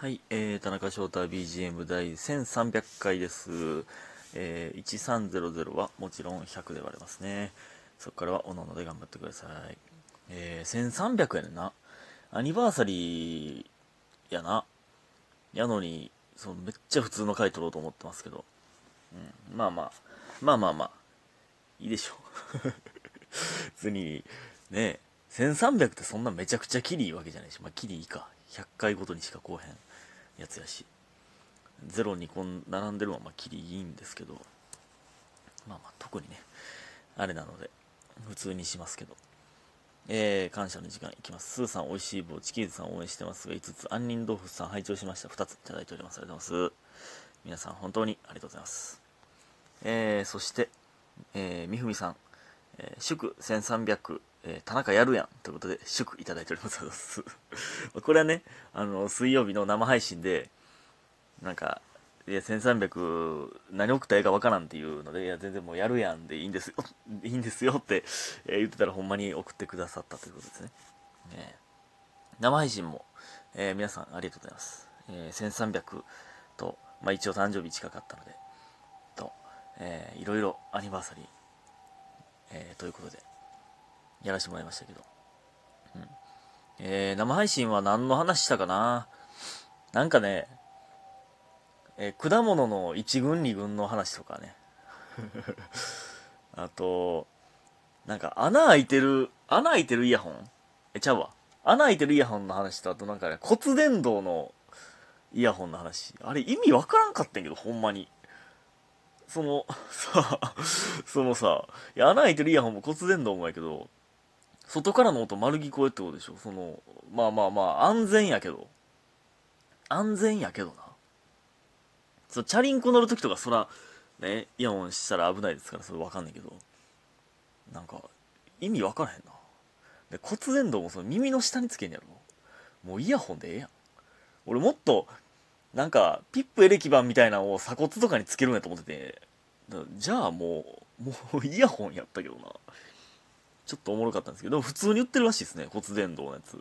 はい、えー、田中翔太 BGM 第1300回です。えー、1300はもちろん100で割れますね。そこからはおのので頑張ってください。えー、1300やねんな。アニバーサリーやな。やのに、そのめっちゃ普通の回取ろうと思ってますけど。うん、まあまあ、まあまあまあ、いいでしょう。別に、ねえ1300ってそんなめちゃくちゃキリいいわけじゃないし、まあキリいいか。100回ごとにしかこうへんやつやし。ゼロにこん並んでるのはまあキリいいんですけど、まあまあ特にね、あれなので、普通にしますけど。えー、感謝の時間いきます。スーさん、美味しい棒、チキーズさん応援してますが、5つ、杏仁豆腐さん、拝聴しました。2ついただいております。ありがとうございます。皆さん、本当にありがとうございます。えー、そして、えー、みふみさん、えー祝1300、えー田中やるやんということで、祝いただいております。これはね、あの、水曜日の生配信で、なんか、いや、1300、何送ったらええかわからんっていうので、いや、全然もうやるやんでいいんですよ、いいんですよって、えー言ってたらほんまに送ってくださったということですね。ね生配信も、えー皆さんありがとうございます。えー1300と、まあ一応誕生日近かったので、と、えーいろいろアニバーサリー、えーということで、やらせてもらいましたけど。うん。えー生配信は何の話したかな？なんかね、えー果物の1軍2軍の話とかね。あと、なんか穴開いてる、穴開いてるイヤホン？え、ちゃうわ。穴開いてるイヤホンの話と、あとなんかね、骨伝導のイヤホンの話。あれ意味わからんかったんけど、ほんまに。その、さ、そのさ、いや穴開いてるイヤホンも骨伝導もやけど、外からの音丸聞こえってことでしょ？その、まあまあまあ、安全やけど。安全やけどな。そ、チャリンコ乗るときとか、そら、ね、イヤホンしたら危ないですから、それわかんないけど。なんか、意味わからへんな。で、骨伝導もその耳の下につけんやろ。もうイヤホンでええやん。俺もっと、なんか、ピップエレキバンみたいなのを鎖骨とかにつけるんやと思ってて、じゃあもう、もうイヤホンやったけどな。ちょっとおもろかったんですけど、普通に売ってるらしいですね、骨伝導のやつ。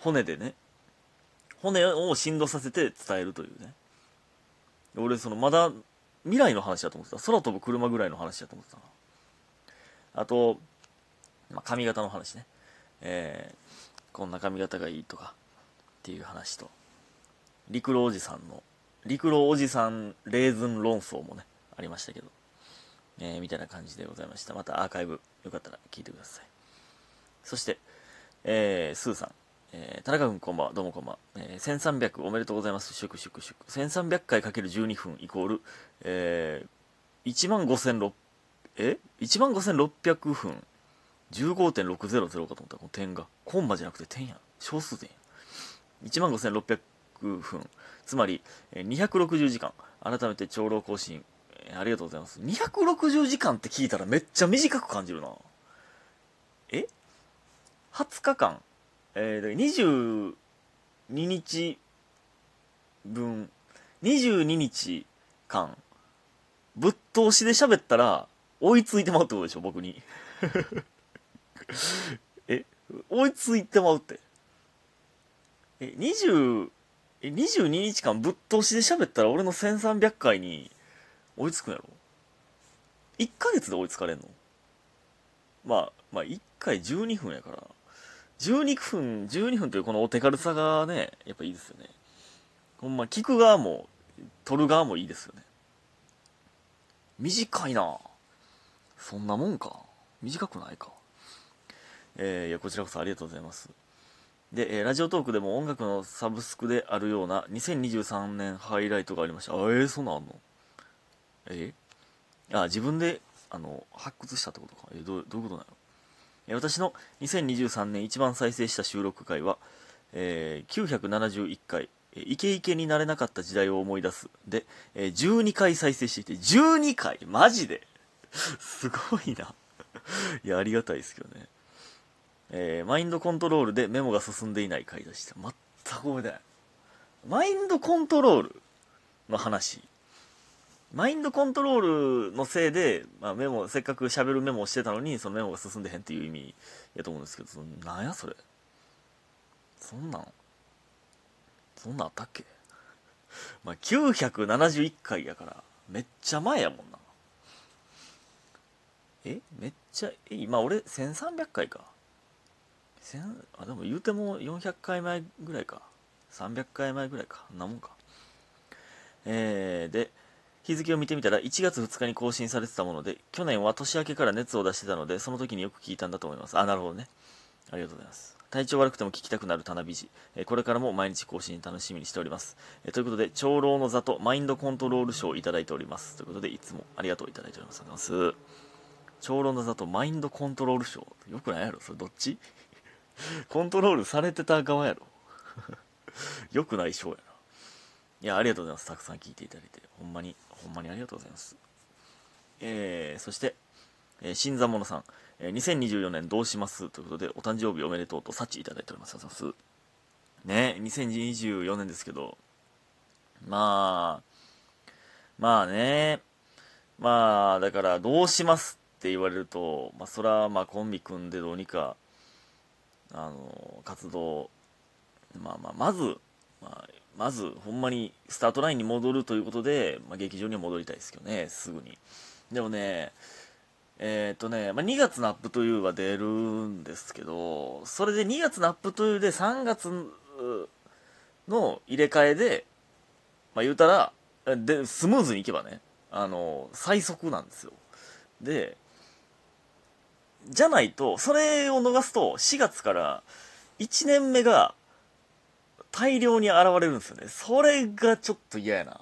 骨でね。骨を振動させて伝えるというね。俺、その、まだ未来の話だと思ってた。空飛ぶ車ぐらいの話だと思ってたな。あと、まあ、髪型の話ね。えー、こんな髪型がいいとか、っていう話と、陸路おじさんの、陸路おじさんレーズン論争もね、ありましたけど、えー、みたいな感じでございました。またアーカイブ、よかったら聞いてください。そして、えー、スーさん、えー、田中君こんばんは、どうもこんばんは。えー、1300おめでとうございます。祝祝祝。1300回かける12分イコール、えー、15600、え ?15600 分。15.600かと思ったこの点が。コンマじゃなくて点やん。小数点や。15600分。つまり、えー260時間。改めて長老更新、ありがとうございます。260時間って聞いたらめっちゃ短く感じるな。え ?20 日間。えー、22日分、22日間、ぶっ通しで喋ったら、追いついてまうってことでしょ、僕に。え？追いついてまうって。え、20、え、22日間ぶっ通しで喋ったら俺の1300回に追いつくんやろ ?1 ヶ月で追いつかれんの？まあ、まあ1回12分やから。12分、12分というこのお手軽さがね、やっぱいいですよね。ほんま、聞く側も、撮る側もいいですよね。短いなそんなもんか。短くないか。えー、いや、こちらこそありがとうございます。で、えーラジオトークでも音楽のサブスクであるような2023年ハイライトがありました。あ、えー、そんなんあんの？え？あ、自分で、あの、発掘したってことか。えどうどういうことなの？え私の2023年一番再生した収録回は、えー971回、えイケイケになれなかった時代を思い出す。で、えー12回再生していて、12回マジで？すごいな。いや、ありがたいですけどね。えーマインドコントロールでメモが進んでいない回でした。全く覚えてない。マインドコントロールの話。マインドコントロールのせいで、まあ、メモ、せっかく喋るメモをしてたのに、そのメモが進んでへんっていう意味やと思うんですけど、なんやそれ？そんなんそんなんあったっけ？まあ、971回やから、めっちゃ前やもんな。え？めっちゃ、え、今俺1300回か。あ、でも言うても400回前ぐらいか。300回前ぐらいか。なもんか。えー、で、日付を見てみたら1月2日に更新されてたもので、去年は年明けから熱を出してたので、その時によく聞いたんだと思います。あ、なるほどね。ありがとうございます。体調悪くても聞きたくなるたなびじ。これからも毎日更新楽しみにしております。ということで、長老の座とマインドコントロール賞をいただいております。ということで、いつもありがとういただいております。ありがとうございます。長老の座とマインドコントロール賞。よくないやろ？それどっち？コントロールされてた側やろ よくない賞やな。いや、ありがとうございます。たくさん聞いていただいて。ほんまに、ほんまにありがとうございます。えー、そして、えー、新参者さん。えー、2024年どうします？ということで、お誕生日おめでとうと幸いただいております。ますね、2024年ですけど、まあ、まあね、まあ、だから、どうしますって言われると、まあ、そら、まあ、コンビ組んでどうにか、あの、活動、まあまあ、まず、まあ、まず、ほんまにスタートラインに戻るということで、まあ、劇場には戻りたいですけどね、すぐに。でもね、えっ、とね、まあ、2月のアップというは出るんですけど、それで2月のアップというで3月の入れ替えで、まあ、言うたら、で、スムーズにいけばね、あの、最速なんですよ。で、じゃないと、それを逃すと、4月から1年目が大量に現れるんですよね。それがちょっと嫌やな。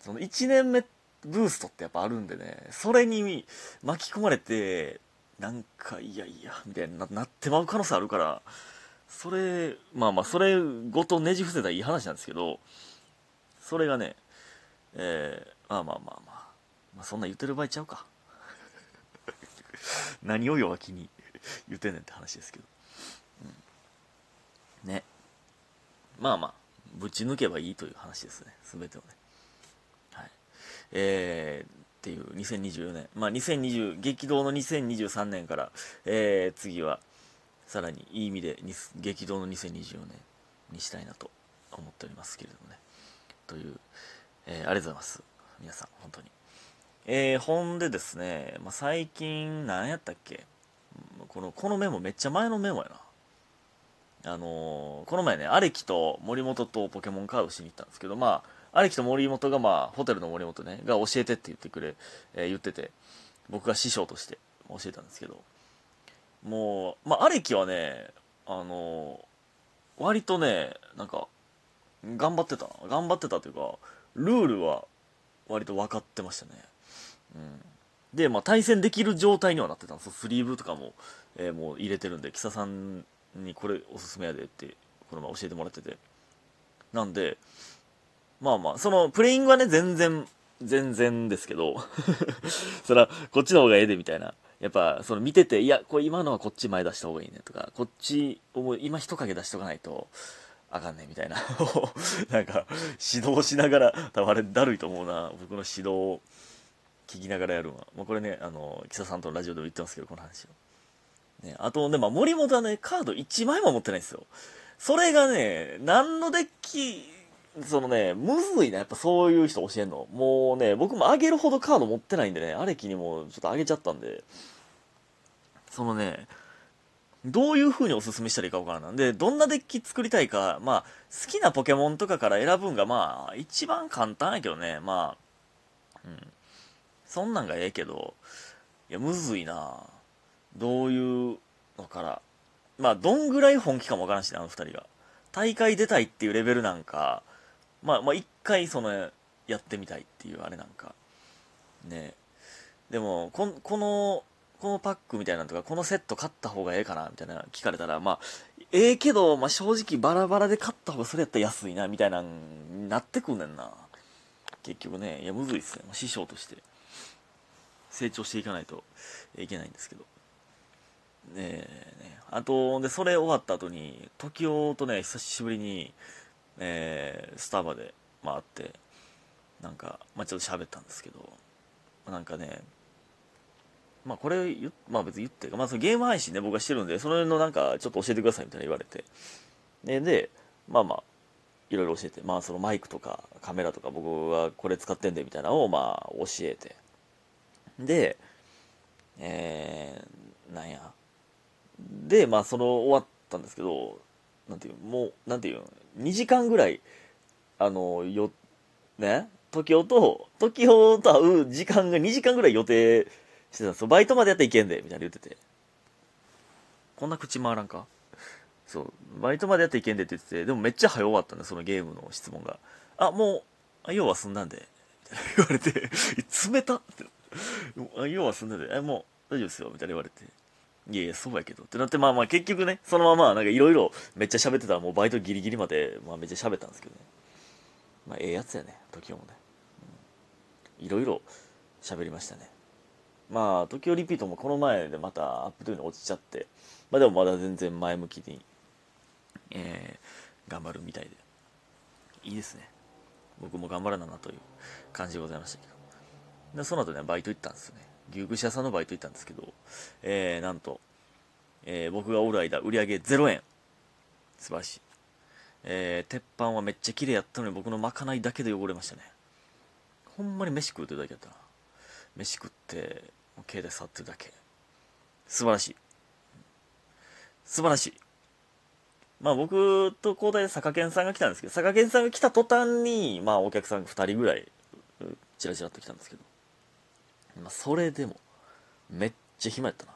その1年目、ブーストってやっぱあるんでね、それに巻き込まれて、なんか、いやいや、みたいになってまう可能性あるから、それ、まあまあ、それごとねじ伏せたらいい話なんですけど、それがね、えー、まあまあまあまあ、まあ、そんな言ってる場合ちゃうか。何を弱気に言ってんねんって話ですけど。うん、ね。まあまあ、ぶち抜けばいいという話ですね、全てをね。はい。えー、っていう2024年、まあ、2020激動の2023年から、えー、次はさらにいい意味で激動の2024年にしたいなと思っておりますけれどもね。という、えー、ありがとうございます。皆さん本当に。えー、ほんでですね、まあ、最近何やったっけ？このこのメモめっちゃ前のメモやな。あのー、この前ね、アレキと森本とポケモンカードしに行ったんですけど、まあ、アレキと森本が、まあ、ホテルの森本ね、が教えてって言ってくれ、えー、言ってて、僕が師匠として教えたんですけど、もう、まあ、アレキはね、あのー、割とね、なんか、頑張ってた。頑張ってたというか、ルールは割と分かってましたね。うん。で、まあ、対戦できる状態にはなってたんですよ。スリーブとかも、えー、もう入れてるんで、キサさんにこれおすすめやでって、この前教えてもらってて。なんで、まあまあ、その、プレイングはね、全然、全然ですけど、そら、こっちの方がええで、みたいな。やっぱ、その見てて、いや、これ今のはこっち前出した方がいいねとか、こっちを今人影出しとかないと、あかんねみたいな。なんか、指導しながら、多分あれだるいと思うな。僕の指導を聞きながらやるのは。もうこれね、あの、キサさんとのラジオでも言ってますけど、この話を。ね、あとね、まあ、森本はね、カード1枚も持ってないんですよ。それがね、何のデッキそのね、むずいな、やっぱそういう人教えんの。もうね、僕もあげるほどカード持ってないんでね、アレキにもちょっとあげちゃったんで、そのね、どういう風におすすめしたらいいかわからない。で、どんなデッキ作りたいか、まあ、好きなポケモンとかから選ぶんが、まあ、一番簡単やけどね、まあ、うん。そんなんがええけど、いや、むずいなどういうのから。まあ、どんぐらい本気かもわからんしね、あの二人が。大会出たいっていうレベルなんか、まあ、まあ、一回その、やってみたいっていうあれなんか。ねでも、ここの、このパックみたいなのとか、このセット買った方がええかなみたいな聞かれたら、まあ、ええけど、まあ、正直バラバラで買った方がそれやったら安いな、みたいな、なってくんねんな。結局ね、いや、むずいっすね。師匠として。成長していかないといけないんですけど。ねえ、ねあと、で、それ終わった後に、時雄とね、久しぶりに、えー、スタバで、まあ、会って、なんか、まあ、ちょっと喋ったんですけど、なんかね、まあ、これまあ別に言ってまあ、そのゲーム配信ね、僕がしてるんで、それのなんか、ちょっと教えてくださいみたいな言われて。で、で、まあまあ、いろいろ教えてまあそのマイクとかカメラとか僕はこれ使ってんでみたいなのをまあ教えてでえー、なんやでまあその終わったんですけどなんていうもうなんていう2時間ぐらいあのよね時雄と時雄と会う時間が2時間ぐらい予定してたんですよ。バイトまでやったらいけんでみたいな言ってて。こんな口回らんか？そう。バイトまでやったらいけんでって言っててでもめっちゃ早終わったんだそのゲームの質問が。あもうあ要は済んだんで。言われて冷たって。要は済んだんで。え もう大丈夫ですよ。みたいな言われて。いやいや、そうやけど。ってなって、まあまあ結局ね、そのままなんかいろいろめっちゃ喋ってたらもうバイトギリギリまで、まあめっちゃ喋ったんですけどね。まあええやつやね、時雄もね。いろいろ喋りましたね。まあ、時雄リピートもこの前でまたアップというの落ちちゃって、まあでもまだ全然前向きに、えー、頑張るみたいで。いいですね。僕も頑張らななという感じでございましたけど。で、その後ね、バイト行ったんですよね。牛串屋さんのバイト行ったんですけど、えー、なんと、えー、僕がおる間、売り上げ0円。素晴らしい。えー、鉄板はめっちゃ綺麗やったのに僕のまかないだけで汚れましたね。ほんまに飯食うてるだけやったな。飯食って、もう携帯触ってるだけ。素晴らしい。素晴らしい。まあ僕と交代で坂健さんが来たんですけど、坂健さんが来た途端に、まあお客さん2人ぐらい、チラチラっと来たんですけど、まあそれでも、めっちゃ暇やったな。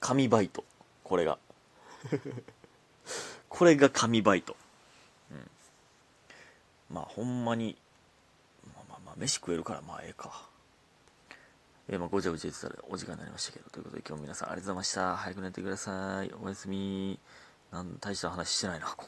紙バイト。これが。これが紙バイト。うん。まあほんまに、まあまあまあ飯食えるからまあええか。えー、まあごちゃごちゃ言ってたらお時間になりましたけど、ということで今日も皆さんありがとうございました。早く寝てください。おやすみ。なん、大した話してないな、今回。